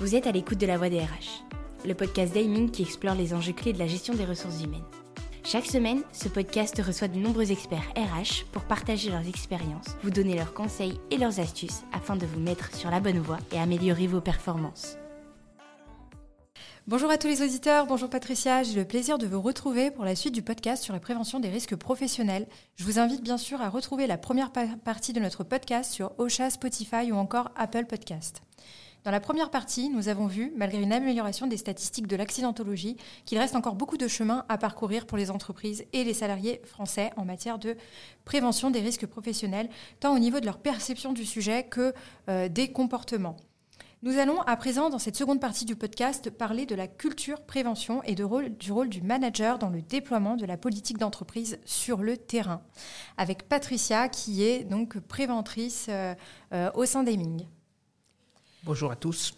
Vous êtes à l'écoute de la voix des RH, le podcast d'Aiming qui explore les enjeux clés de la gestion des ressources humaines. Chaque semaine, ce podcast reçoit de nombreux experts RH pour partager leurs expériences, vous donner leurs conseils et leurs astuces afin de vous mettre sur la bonne voie et améliorer vos performances. Bonjour à tous les auditeurs, bonjour Patricia, j'ai le plaisir de vous retrouver pour la suite du podcast sur la prévention des risques professionnels. Je vous invite bien sûr à retrouver la première partie de notre podcast sur OSHA, Spotify ou encore Apple Podcast. Dans la première partie, nous avons vu, malgré une amélioration des statistiques de l'accidentologie, qu'il reste encore beaucoup de chemin à parcourir pour les entreprises et les salariés français en matière de prévention des risques professionnels, tant au niveau de leur perception du sujet que euh, des comportements. Nous allons à présent, dans cette seconde partie du podcast, parler de la culture prévention et du rôle du manager dans le déploiement de la politique d'entreprise sur le terrain, avec Patricia, qui est donc préventrice euh, euh, au sein d'Aiming. Bonjour à tous.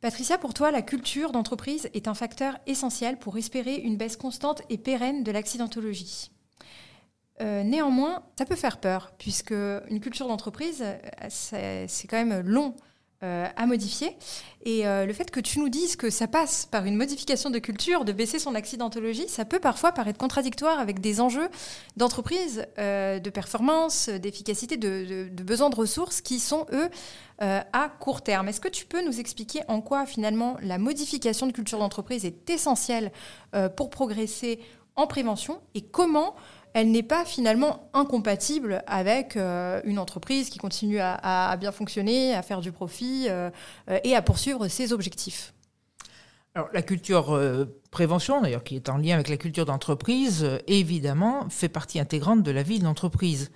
Patricia, pour toi, la culture d'entreprise est un facteur essentiel pour espérer une baisse constante et pérenne de l'accidentologie. Euh, néanmoins, ça peut faire peur, puisque une culture d'entreprise, euh, c'est quand même long euh, à modifier. Et euh, le fait que tu nous dises que ça passe par une modification de culture, de baisser son accidentologie, ça peut parfois paraître contradictoire avec des enjeux d'entreprise, euh, de performance, d'efficacité, de, de, besoins de ressources qui sont, eux, à court terme. Est-ce que tu peux nous expliquer en quoi, finalement, la modification de culture d'entreprise est essentielle pour progresser en prévention et comment elle n'est pas finalement incompatible avec euh, une entreprise qui continue à, bien fonctionner, à faire du profit euh, euh, et à poursuivre ses objectifs. Alors, la culture prévention, d'ailleurs, qui est en lien avec la culture d'entreprise, évidemment, fait partie intégrante de la vie de l'entreprise.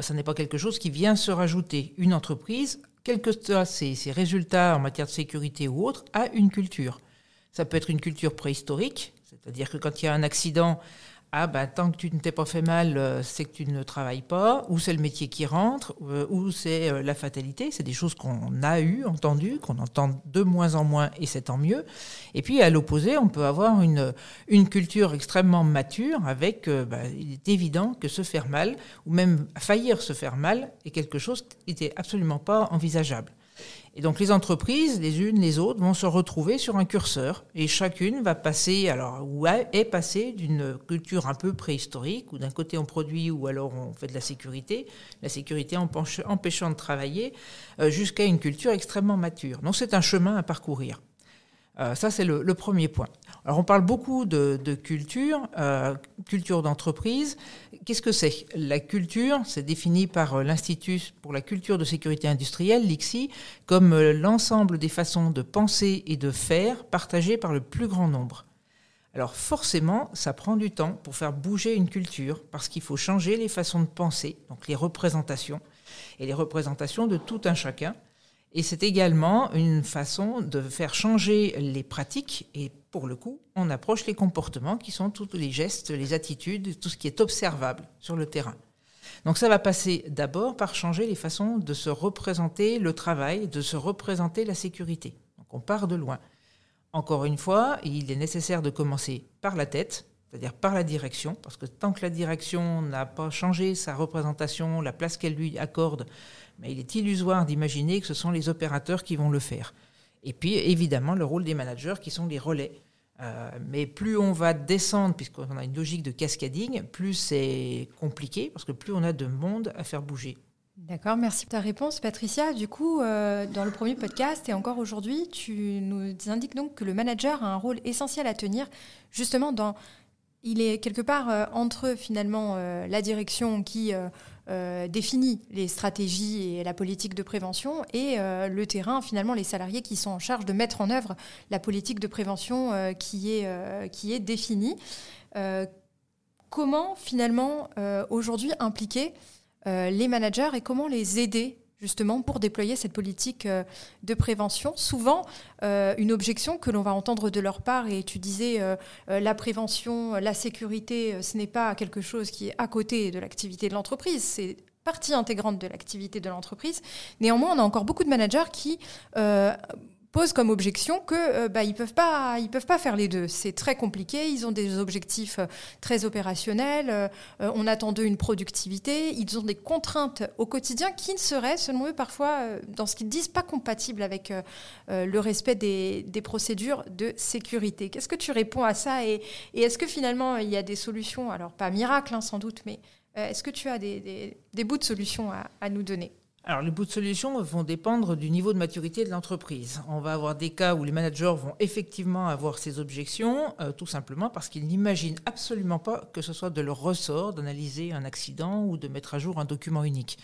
Ce n'est pas quelque chose qui vient se rajouter. Une entreprise, quels que soient ses résultats en matière de sécurité ou autre, a une culture. Ça peut être une culture préhistorique, c'est-à-dire que quand il y a un accident, ah ben tant que tu ne t'es pas fait mal, euh, c'est que tu ne travailles pas, ou c'est le métier qui rentre, euh, ou c'est euh, la fatalité. C'est des choses qu'on a eues, entendues, qu'on entend de moins en moins, et c'est tant mieux. Et puis à l'opposé, on peut avoir une, une culture extrêmement mature, avec, ben, il est évident que se faire mal, ou même faillir se faire mal, est quelque chose qui n'était absolument pas envisageable. Et donc les entreprises, les unes, les autres, vont se retrouver sur un curseur et chacune va passer, ou est passée d'une culture un peu préhistorique, où d'un côté on produit ou alors on fait de la sécurité, la sécurité empêchant de travailler, euh, jusqu'à une culture extrêmement mature. Donc c'est un chemin à parcourir. Euh, ça, c'est le, premier point. Alors, on parle beaucoup de, culture, euh, culture d'entreprise. Qu'est-ce que c'est? La culture, c'est défini par euh, l'Institut pour la culture de sécurité industrielle, l'ICSI, comme l'ensemble des façons de penser et de faire partagées par le plus grand nombre. Alors forcément, ça prend du temps pour faire bouger une culture, parce qu'il faut changer les façons de penser, donc les représentations, et les représentations de tout un chacun. Et c'est également une façon de faire changer les pratiques et pour le coup, on approche les comportements qui sont tous les gestes, les attitudes, tout ce qui est observable sur le terrain. Donc ça va passer d'abord par changer les façons de se représenter le travail, de se représenter la sécurité. Donc on part de loin. Encore une fois, il est nécessaire de commencer par la tête, c'est-à-dire par la direction, parce que tant que la direction n'a pas changé sa représentation, la place qu'elle lui accorde, mais il est illusoire d'imaginer que ce sont les opérateurs qui vont le faire. Et puis, évidemment, le rôle des managers qui sont les relais. Euh, mais plus on va descendre, puisqu'on a une logique de cascading, plus c'est compliqué, parce que plus on a de monde à faire bouger. D'accord, merci pour ta réponse, Patricia. Du coup, euh, dans le premier podcast et encore aujourd'hui, tu nous indiques donc que le manager a un rôle essentiel à tenir, justement dans il est quelque part euh, entre finalement la direction qui euh, définit les stratégies et la politique de prévention et euh, le terrain, finalement, les salariés qui sont en charge de mettre en œuvre la politique de prévention euh, qui est définie. comment, finalement, aujourd'hui impliquer les managers et comment les aider justement pour déployer cette politique euh, de prévention. Souvent, euh, une objection que l'on va entendre de leur part, et tu disais euh, la prévention, la sécurité, ce n'est pas quelque chose qui est à côté de l'activité de l'entreprise, c'est partie intégrante de l'activité de l'entreprise. Néanmoins, on a encore beaucoup de managers qui pose comme objection que euh, bah, ils peuvent pas ils peuvent pas faire les deux. C'est très compliqué. Ils ont des objectifs euh, très opérationnels. Euh, on attend d'eux une productivité. Ils ont des contraintes au quotidien qui ne seraient, selon eux, parfois dans ce qu'ils disent, pas compatibles avec le respect des, des, procédures de sécurité. Qu'est-ce que tu réponds à ça Et, est-ce que finalement il y a des solutions Alors pas miracle hein, sans doute, mais est-ce que tu as des, des, bouts de solutions à nous donner? Alors, les bouts de solution vont dépendre du niveau de maturité de l'entreprise. On va avoir des cas où les managers vont effectivement avoir ces objections, euh, tout simplement parce qu'ils n'imaginent absolument pas que ce soit de leur ressort d'analyser un accident ou de mettre à jour un document unique.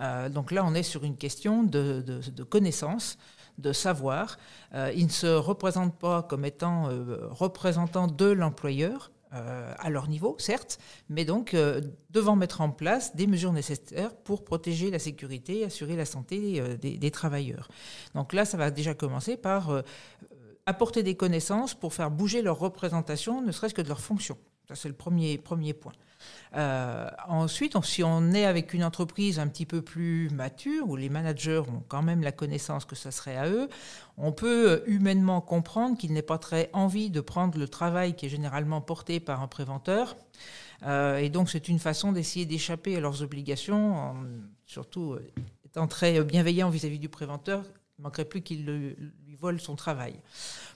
Euh, donc là, on est sur une question de, connaissance de savoir. Euh, ils ne se représentent pas comme étant représentants de l'employeur, euh, à leur niveau, certes, mais donc euh, devant mettre en place des mesures nécessaires pour protéger la sécurité et assurer la santé euh, des, travailleurs. Donc là, ça va déjà commencer par apporter des connaissances pour faire bouger leur représentation, ne serait-ce que de leur fonction. Ça, c'est le premier, point. Euh, ensuite, si on est avec une entreprise un petit peu plus mature, où les managers ont quand même la connaissance que ça serait à eux, on peut euh, humainement comprendre qu'il n'est pas très envie de prendre le travail qui est généralement porté par un préventeur. Euh, et donc, c'est une façon d'essayer d'échapper à leurs obligations, surtout étant très bienveillant vis-à-vis du préventeur. Il ne manquerait plus qu'il lui vole son travail.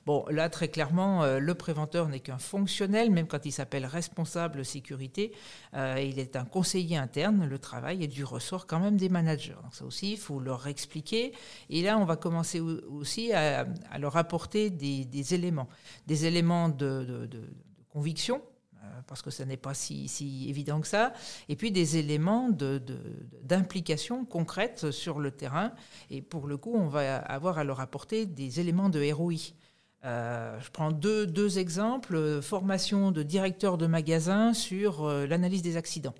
Bon, là, très clairement, euh, le préventeur n'est qu'un fonctionnel, même quand il s'appelle responsable sécurité. Euh, il est un conseiller interne. Le travail est du ressort quand même des managers. Donc ça aussi, il faut leur expliquer. Et là, on va commencer aussi à, leur apporter des, éléments, des éléments de, conviction euh, parce que ce n'est pas si, évident que ça, et puis des éléments d'implication concrète sur le terrain. Et pour le coup, on va avoir à leur apporter des éléments de ROI. Euh, je prends deux, deux, exemples. Formation de directeurs de magasins sur euh, l'analyse des accidents.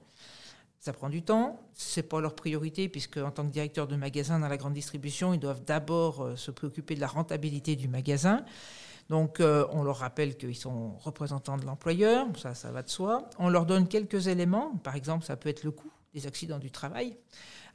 Ça prend du temps, c'est pas leur priorité puisque en tant que directeur de magasin dans la grande distribution, ils doivent d'abord euh, se préoccuper de la rentabilité du magasin. Donc on leur rappelle qu'ils sont représentants de l'employeur, ça ça va de soi. On leur donne quelques éléments, par exemple ça peut être le coût des accidents du travail.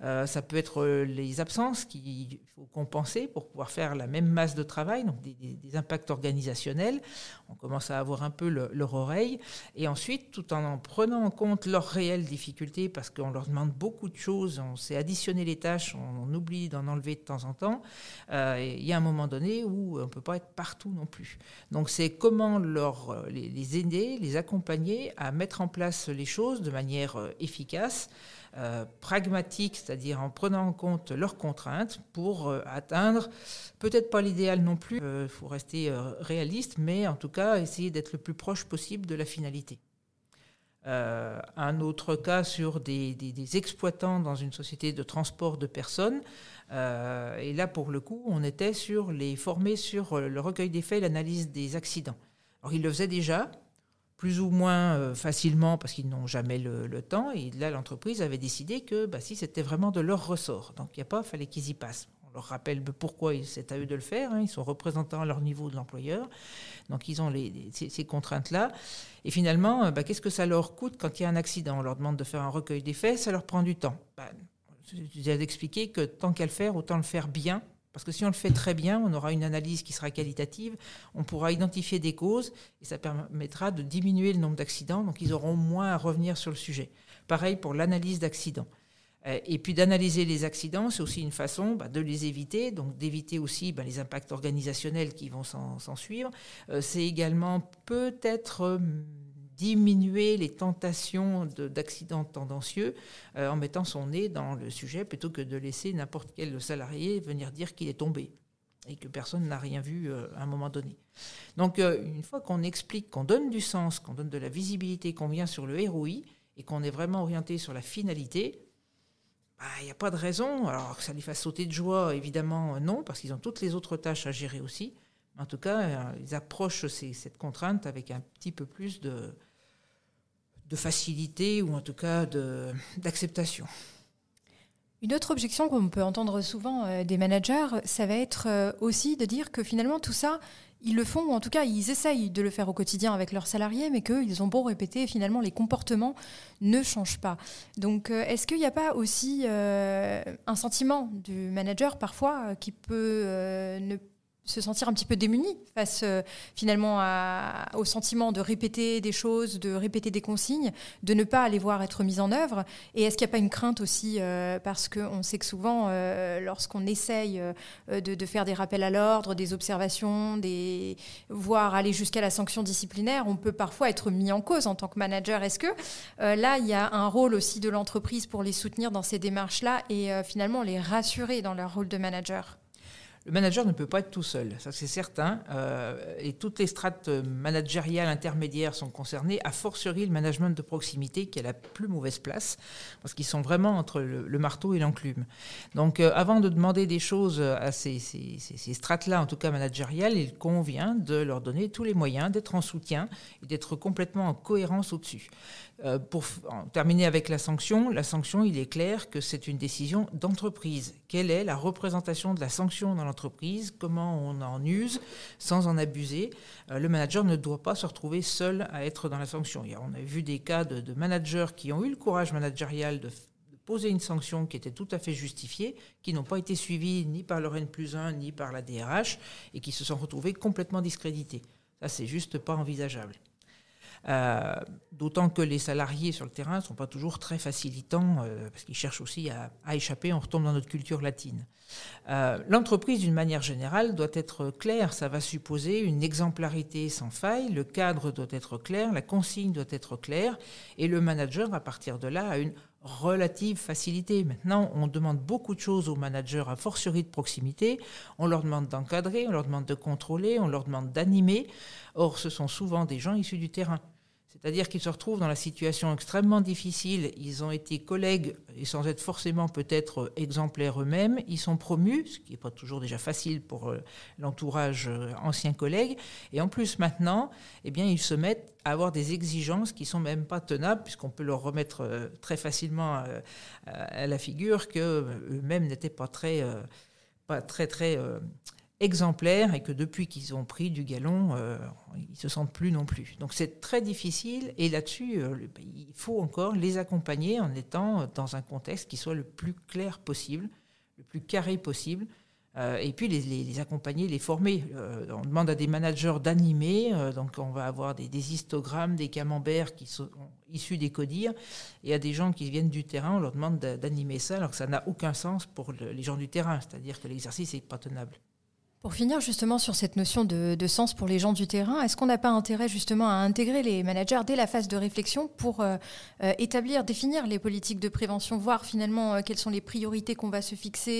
Euh, ça peut être euh, les absences qu'il faut compenser pour pouvoir faire la même masse de travail, donc des, impacts organisationnels. On commence à avoir un peu leur oreille. Et ensuite, tout en, prenant en compte leurs réelles difficultés, parce qu'on leur demande beaucoup de choses, on sait additionner les tâches, on, oublie d'en enlever de temps en temps, euh, il y a un moment donné où on ne peut pas être partout non plus. Donc c'est comment leur, les, les aider, les accompagner à mettre en place les choses de manière efficace. Euh, pragmatique, c'est-à-dire en prenant en compte leurs contraintes pour euh, atteindre, peut-être pas l'idéal non plus, il euh, faut rester réaliste, mais en tout cas essayer d'être le plus proche possible de la finalité. un autre cas sur des, exploitants dans une société de transport de personnes. et là, pour le coup, on était sur les formés sur le recueil des faits et l'analyse des accidents. Alors, ils le faisaient déjà, plus ou moins euh, facilement parce qu'ils n'ont jamais le, temps. Et là, l'entreprise avait décidé que bah, si c'était vraiment de leur ressort, donc il n'y a pas, fallait qu'ils y passent. On leur rappelle pourquoi c'est à eux de le faire. Hein. ils sont représentants à leur niveau de l'employeur, donc ils ont les, ces, contraintes-là. Et finalement, bah, qu'est-ce que ça leur coûte quand il y a un accident? On leur demande de faire un recueil des faits, ça leur prend du temps. Bah, j'ai expliqué que tant qu'à le faire, autant le faire bien parce que si on le fait très bien, on aura une analyse qui sera qualitative, on pourra identifier des causes et ça permettra de diminuer le nombre d'accidents, donc ils auront moins à revenir sur le sujet. Pareil pour l'analyse d'accidents. Euh, et puis d'analyser les accidents, c'est aussi une façon bah, de les éviter, donc d'éviter aussi bah, les impacts organisationnels qui vont s'en suivre. Euh, c'est également peut-être diminuer les tentations d'accidents tendancieux euh, en mettant son nez dans le sujet plutôt que de laisser n'importe quel salarié venir dire qu'il est tombé et que personne n'a rien vu euh, à un moment donné. Donc euh, une fois qu'on explique, qu'on donne du sens, qu'on donne de la visibilité, qu'on vient sur le ROI et qu'on est vraiment orienté sur la finalité, bah, il n'y a pas de raison. Alors que ça les fasse sauter de joie, évidemment non, parce qu'ils ont toutes les autres tâches à gérer aussi. En tout cas, euh, ils approchent cette contrainte avec un petit peu plus de, facilité ou en tout cas d'acceptation. Une autre objection qu'on peut entendre souvent euh, des managers, ça va être euh, aussi de dire que finalement tout ça, ils le font, ou en tout cas ils essayent de le faire au quotidien avec leurs salariés, mais qu'ils ont beau répéter, finalement les comportements ne changent pas. Donc est-ce qu'il n'y a pas aussi un sentiment du manager parfois qui peut ne se sentir un petit peu démunis face euh, finalement au sentiment de répéter des choses, de répéter des consignes, de ne pas les voir être mises en œuvre Et est-ce qu'il n'y a pas une crainte aussi euh, Parce qu'on sait que souvent, euh, lorsqu'on essaye de, faire des rappels à l'ordre, des observations, des... voire aller jusqu'à la sanction disciplinaire, on peut parfois être mis en cause en tant que manager. Est-ce que là, il y a un rôle aussi de l'entreprise pour les soutenir dans ces démarches-là et finalement les rassurer dans leur rôle de manager? Le manager ne peut pas être tout seul, ça c'est certain. Euh, et toutes les strates managériales intermédiaires sont concernées, a fortiori le management de proximité qui a la plus mauvaise place, parce qu'ils sont vraiment entre le, marteau et l'enclume. Donc euh, avant de demander des choses à ces, strates-là, en tout cas managériales, il convient de leur donner tous les moyens d'être en soutien et d'être complètement en cohérence au-dessus. Euh, pour terminer avec la sanction, la sanction, il est clair que c'est une décision d'entreprise. Quelle est la représentation de la sanction dans l'entreprise? Comment on en use sans en abuser euh, Le manager ne doit pas se retrouver seul à être dans la sanction. On a vu des cas de, managers qui ont eu le courage managérial de poser une sanction qui était tout à fait justifiée, qui n'ont pas été suivies ni par le N plus 1 ni par la DRH et qui se sont retrouvés complètement discrédités. Ça, c'est juste pas envisageable. Euh, d'autant que les salariés sur le terrain ne sont pas toujours très facilitants, euh, parce qu'ils cherchent aussi à, échapper, on retombe dans notre culture latine. Euh, l'entreprise, d'une manière générale, doit être claire, ça va supposer une exemplarité sans faille, le cadre doit être clair, la consigne doit être claire, et le manager, à partir de là, a une relative facilité. Maintenant, on demande beaucoup de choses aux managers, à fortiori de proximité. On leur demande d'encadrer, on leur demande de contrôler, on leur demande d'animer. Or, ce sont souvent des gens issus du terrain. C'est-à-dire qu'ils se retrouvent dans la situation extrêmement difficile. Ils ont été collègues et sans être forcément peut-être exemplaires eux-mêmes. Ils sont promus, ce qui n'est pas toujours déjà facile pour euh, l'entourage euh, ancien collègue. Et en plus maintenant, eh bien, ils se mettent à avoir des exigences qui sont même pas tenables, puisqu'on peut leur remettre euh, très facilement à la figure qu'eux-mêmes n'étaient pas très, pas très, très exemplaires et que depuis qu'ils ont pris du galon, euh, ils se sentent plus non plus. Donc c'est très difficile et là-dessus, euh, il faut encore les accompagner en étant dans un contexte qui soit le plus clair possible, le plus carré possible. Euh, et puis les, accompagner, les former. on demande à des managers d'animer, donc on va avoir des, histogrammes, des camemberts qui sont issus des CODIR, et à des gens qui viennent du terrain, on leur demande d'animer ça, alors que ça n'a aucun sens pour les gens du terrain, c'est-à-dire que l'exercice n'est pas tenable. Pour finir justement sur cette notion de, sens pour les gens du terrain, est-ce qu'on n'a pas intérêt justement à intégrer les managers dès la phase de réflexion pour euh, euh, établir, définir les politiques de prévention, voir finalement euh, quelles sont les priorités qu'on va se fixer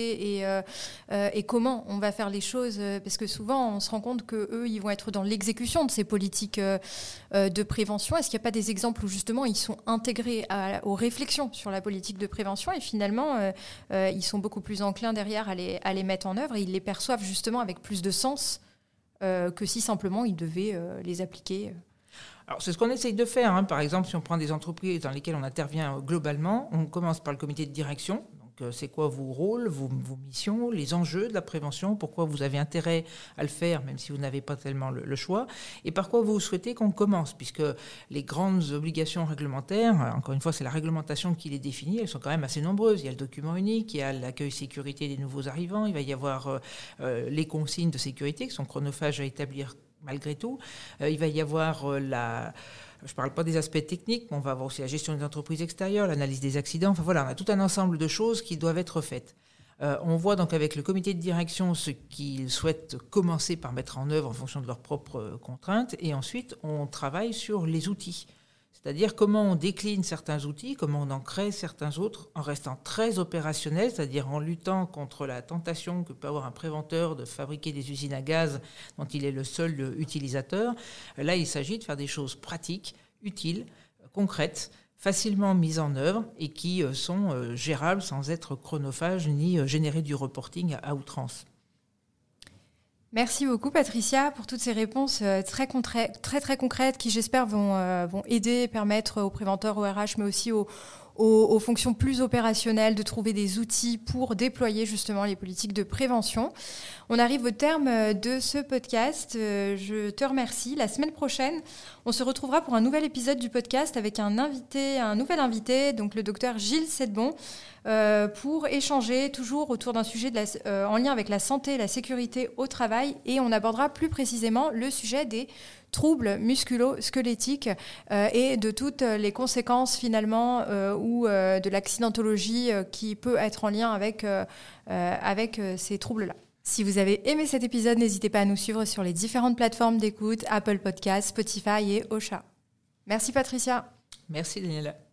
et, comment on va faire les choses Parce que souvent on se rend compte que eux ils vont être dans l'exécution de ces politiques de prévention. Est-ce qu'il n'y a pas des exemples où justement ils sont intégrés aux réflexions sur la politique de prévention et finalement ils sont beaucoup plus enclins derrière à les, à les mettre en œuvre et ils les perçoivent justement avec plus de sens euh, que si simplement ils devaient euh, les appliquer. Alors, c'est ce qu'on essaye de faire. Hein. Par exemple, si on prend des entreprises dans lesquelles on intervient globalement, on commence par le comité de direction. Euh, c'est quoi vos rôles, vos, missions, les enjeux de la prévention, pourquoi vous avez intérêt à le faire, même si vous n'avez pas tellement le, choix, et par quoi vous souhaitez qu'on commence, puisque les grandes obligations réglementaires, encore une fois, c'est la réglementation qui les définit, elles sont quand même assez nombreuses. Il y a le document unique, il y a l'accueil sécurité des nouveaux arrivants, il va y avoir euh, euh, les consignes de sécurité qui sont chronophages à établir malgré tout, il va y avoir la je ne parle pas des aspects techniques, mais on va avoir aussi la gestion des entreprises extérieures, l'analyse des accidents. Enfin voilà, on a tout un ensemble de choses qui doivent être faites. Euh, on voit donc avec le comité de direction ce qu'ils souhaitent commencer par mettre en œuvre en fonction de leurs propres contraintes, et ensuite on travaille sur les outils. C'est-à-dire comment on décline certains outils, comment on en crée certains autres, en restant très opérationnel, c'est-à-dire en luttant contre la tentation que peut avoir un préventeur de fabriquer des usines à gaz dont il est le seul utilisateur. Là, il s'agit de faire des choses pratiques, utiles, concrètes, facilement mises en œuvre et qui euh, sont euh, gérables sans être chronophages ni euh, générer du reporting à outrance. Merci beaucoup Patricia pour toutes ces réponses euh, très, très, très concrètes qui j'espère vont, euh, vont aider, permettre aux préventeurs, aux RH, mais aussi aux, aux, fonctions plus opérationnelles, de trouver des outils pour déployer justement les politiques de prévention. On arrive au terme euh, de ce podcast. Euh, je te remercie. La semaine prochaine, on se retrouvera pour un nouvel épisode du podcast avec un nouvel invité, donc le docteur Gilles Sedbon. pour échanger toujours autour d'un sujet en lien avec la santé, la sécurité au travail et on abordera plus précisément le sujet des troubles musculo-squelettiques et de toutes les conséquences finalement ou de l'accidentologie qui peut être en lien avec, avec ces troubles-là. Si vous avez aimé cet épisode, n'hésitez pas à nous suivre sur les différentes plateformes d'écoute, Apple Podcasts, Spotify et Ocha. Merci Patricia. Merci Daniela.